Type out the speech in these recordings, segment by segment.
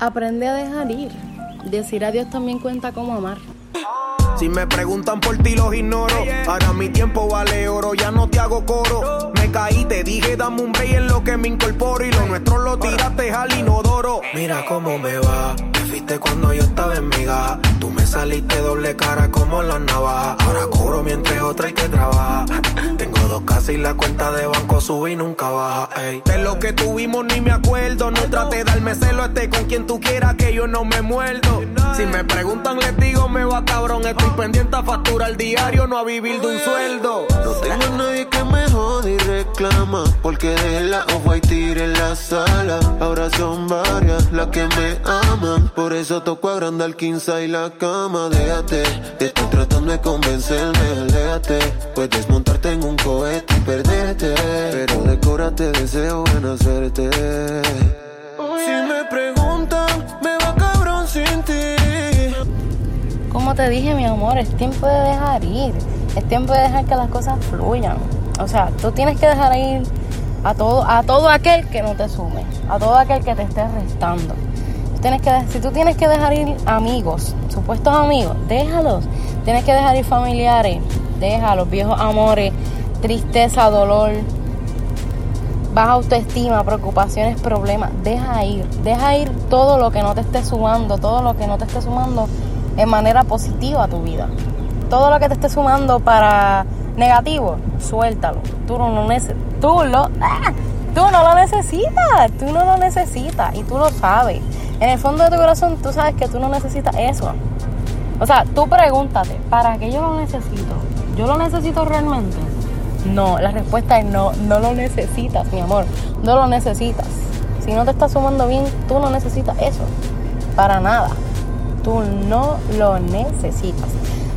Aprende a dejar ir. Decir adiós también cuenta como amar. Si me preguntan por ti los ignoro. Ahora mi tiempo vale oro, ya no te hago coro. Me caí, te dije dame un break en lo que me incorporo y lo nuestro lo tiraste al inodoro. Mira cómo me va, te fuiste cuando yo estaba en mi gaja. Tú me saliste doble cara como la navaja. Ahora cobro mientras otra hay que trabajar. Tengo y la cuenta de banco sube y nunca baja. Ey. De lo que tuvimos ni me acuerdo. No trate de darme celo, este con quien tú quieras que yo no me muerdo. Si me preguntan les digo me va cabrón. Estoy pendiente a facturar diario, no a vivir de un sueldo. No tengo nadie que me jode y reclama Porque de la off-white en la sala Ahora son varias las que me aman Por eso toco agrandar 15 y la cama Déjate, te estoy tratando de convencerme Déjate, puedes montarte en un cohete y perderte Pero decórate, deseo buena suerte Si me preguntan, me va cabrón sin ti Como te dije, mi amor, es tiempo de dejar ir. Es tiempo de dejar que las cosas fluyan. O sea, tú tienes que dejar ir a todo, a todo aquel que no te sume, a todo aquel que te esté restando. Tienes que, si tú tienes que dejar ir amigos, supuestos amigos, déjalos. Tienes que dejar ir familiares, déjalos, viejos amores, tristeza, dolor, baja autoestima, preocupaciones, problemas. Deja ir, deja ir todo lo que no te esté sumando, todo lo que no te esté sumando en manera positiva a tu vida. Todo lo que te esté sumando para negativo, suéltalo. Tú no lo necesitas. Tú, lo, ¡ah! tú no lo necesitas. Tú no lo necesitas. Y tú lo sabes. En el fondo de tu corazón tú sabes que tú no necesitas eso. O sea, tú pregúntate, ¿para qué yo lo necesito? ¿Yo lo necesito realmente? No, la respuesta es no, no lo necesitas, mi amor. No lo necesitas. Si no te está sumando bien, tú no necesitas eso. Para nada. Tú no lo necesitas.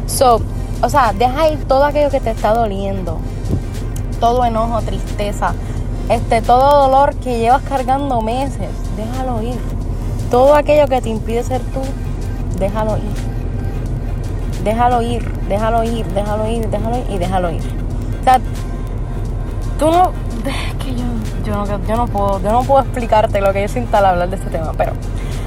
So, o sea, deja ir todo aquello que te está doliendo. Todo enojo, tristeza, este, todo dolor que llevas cargando meses. Déjalo ir. Todo aquello que te impide ser tú, déjalo ir. Déjalo ir, déjalo ir, déjalo ir, déjalo ir y déjalo ir. O sea, tú no. Es que yo, yo, no, yo no puedo, yo no puedo explicarte lo que yo siento al hablar de este tema, pero.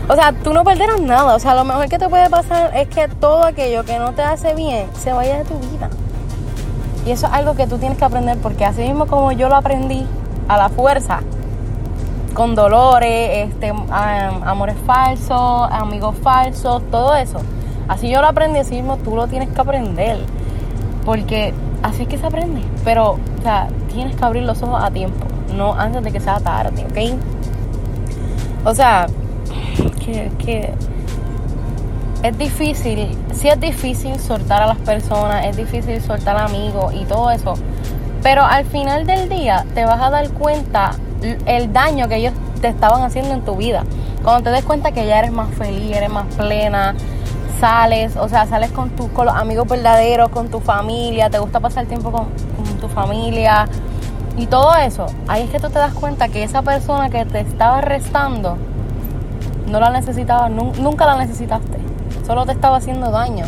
O sea, tú no perderás nada. O sea, lo mejor que te puede pasar es que todo aquello que no te hace bien se vaya de tu vida. Y eso es algo que tú tienes que aprender porque así mismo como yo lo aprendí a la fuerza, con dolores, este, amores falsos, amigos falsos, todo eso. Así yo lo aprendí, así mismo tú lo tienes que aprender. Porque así es que se aprende. Pero, o sea, tienes que abrir los ojos a tiempo, no antes de que sea tarde, ¿ok? O sea, que, que es difícil, sí es difícil soltar a las personas, es difícil soltar amigos y todo eso. Pero al final del día te vas a dar cuenta el daño que ellos te estaban haciendo en tu vida. Cuando te des cuenta que ya eres más feliz, eres más plena, sales, o sea, sales con, tu, con los amigos verdaderos, con tu familia, te gusta pasar tiempo con, tu familia y todo eso, ahí es que tú te das cuenta que esa persona que te estaba restando no la necesitaba, nunca la necesitaste, solo te estaba haciendo daño.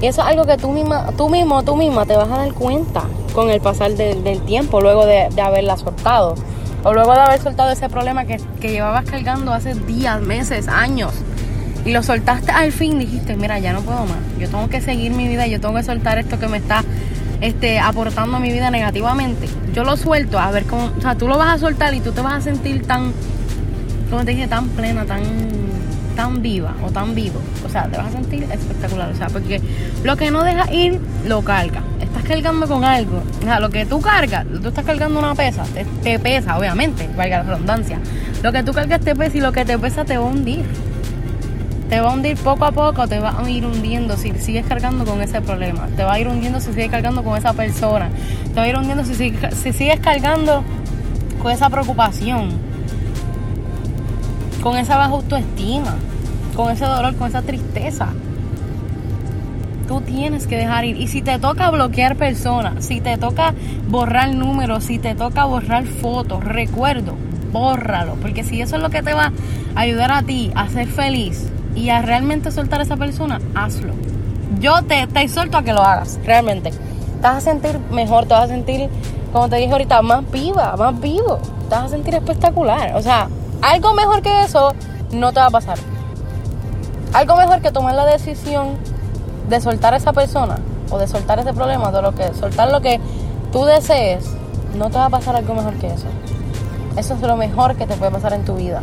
Y eso es algo que tú misma, tú mismo, tú misma te vas a dar cuenta con el pasar del tiempo, luego de, de, haberla soltado. O luego de haber soltado ese problema que, que llevabas cargando hace días, meses, años. Y lo soltaste al fin, dijiste, mira, ya no puedo más. Yo tengo que seguir mi vida, yo tengo que soltar esto que me está este, aportando a mi vida negativamente. Yo lo suelto, a ver cómo, o sea, tú lo vas a soltar y tú te vas a sentir tan, como te dije, tan plena, tan, tan viva o tan vivo. O sea, te vas a sentir espectacular. O sea, porque lo que no deja ir, lo carga. Estás cargando con algo. O sea, lo que tú cargas, tú estás cargando una pesa, te, te pesa, obviamente, valga la redundancia. Lo que tú cargas te pesa y lo que te pesa te va a hundir te va a hundir poco a poco, te va a ir hundiendo si sigues cargando con ese problema, te va a ir hundiendo si sigues cargando con esa persona, te va a ir hundiendo si, si sigues cargando con esa preocupación, con esa baja autoestima, con ese dolor, con esa tristeza. Tú tienes que dejar ir. Y si te toca bloquear personas, si te toca borrar números, si te toca borrar fotos, recuerdo, bórralo. Porque si eso es lo que te va a ayudar a ti a ser feliz, y a realmente soltar a esa persona, hazlo. Yo te, te exhorto a que lo hagas, realmente. Te vas a sentir mejor, te vas a sentir, como te dije ahorita, más viva, más vivo. Te vas a sentir espectacular. O sea, algo mejor que eso, no te va a pasar. Algo mejor que tomar la decisión de soltar a esa persona o de soltar ese problema, de lo que soltar lo que tú desees, no te va a pasar algo mejor que eso. Eso es lo mejor que te puede pasar en tu vida.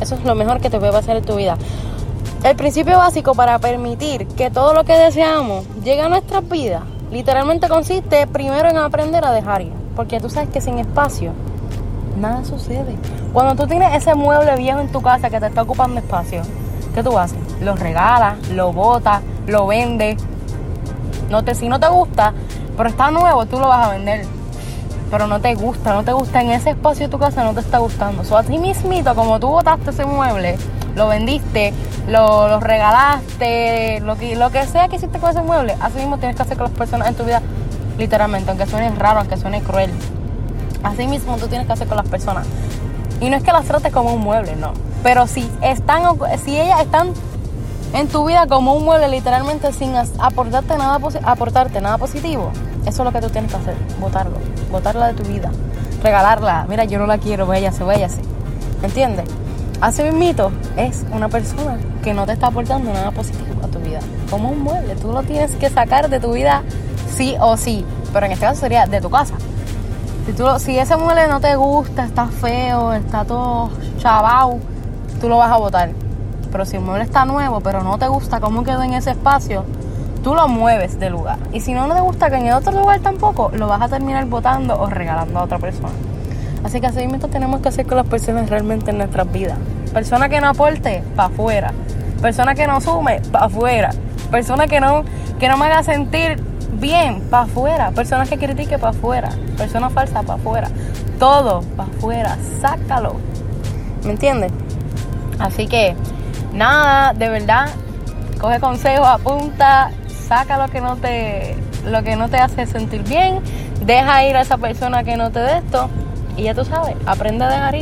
Eso es lo mejor que te puede pasar en tu vida. El principio básico para permitir que todo lo que deseamos llegue a nuestras vidas, literalmente consiste primero en aprender a dejar ir. Porque tú sabes que sin espacio, nada sucede. Cuando tú tienes ese mueble viejo en tu casa que te está ocupando espacio, ¿qué tú haces? Lo regalas, lo botas, lo vendes. No te, si no te gusta, pero está nuevo, tú lo vas a vender pero no te gusta, no te gusta en ese espacio de tu casa, no te está gustando. So, a ti mismito, como tú botaste ese mueble, lo vendiste, lo, regalaste, lo que, lo que sea que hiciste con ese mueble, así mismo tienes que hacer con las personas en tu vida, literalmente, aunque suene raro, aunque suene cruel. Así mismo tú tienes que hacer con las personas. Y no es que las trates como un mueble, no. Pero si están, si ellas están en tu vida como un mueble, literalmente sin aportarte nada, aportarte nada positivo, eso es lo que tú tienes que hacer, votarlo, votarla de tu vida, regalarla. Mira, yo no la quiero, váyase, váyase. ¿Entiendes? Así mismito es una persona que no te está aportando nada positivo a tu vida. Como un mueble, tú lo tienes que sacar de tu vida sí o sí. Pero en este caso sería de tu casa. Si, tú, si ese mueble no te gusta, está feo, está todo chavao, tú lo vas a botar. Pero si el mueble está nuevo, pero no te gusta cómo quedó en ese espacio, tú lo mueves de lugar. Y si no, no te gusta que en el otro lugar tampoco, lo vas a terminar botando o regalando a otra persona. Así que mismo tenemos que hacer con las personas realmente en nuestras vidas. Persona que no aporte, para afuera. Persona que no sume, para afuera. Persona que no, que no me haga sentir bien, para afuera. Persona que critique, para afuera. Persona falsa, para afuera. Todo, para afuera. Sácalo. ¿Me entiendes? Así que, nada, de verdad, coge consejos, apunta, saca lo que no te lo que no te hace sentir bien, deja ir a esa persona que no te dé esto y ya tú sabes, aprende a dejar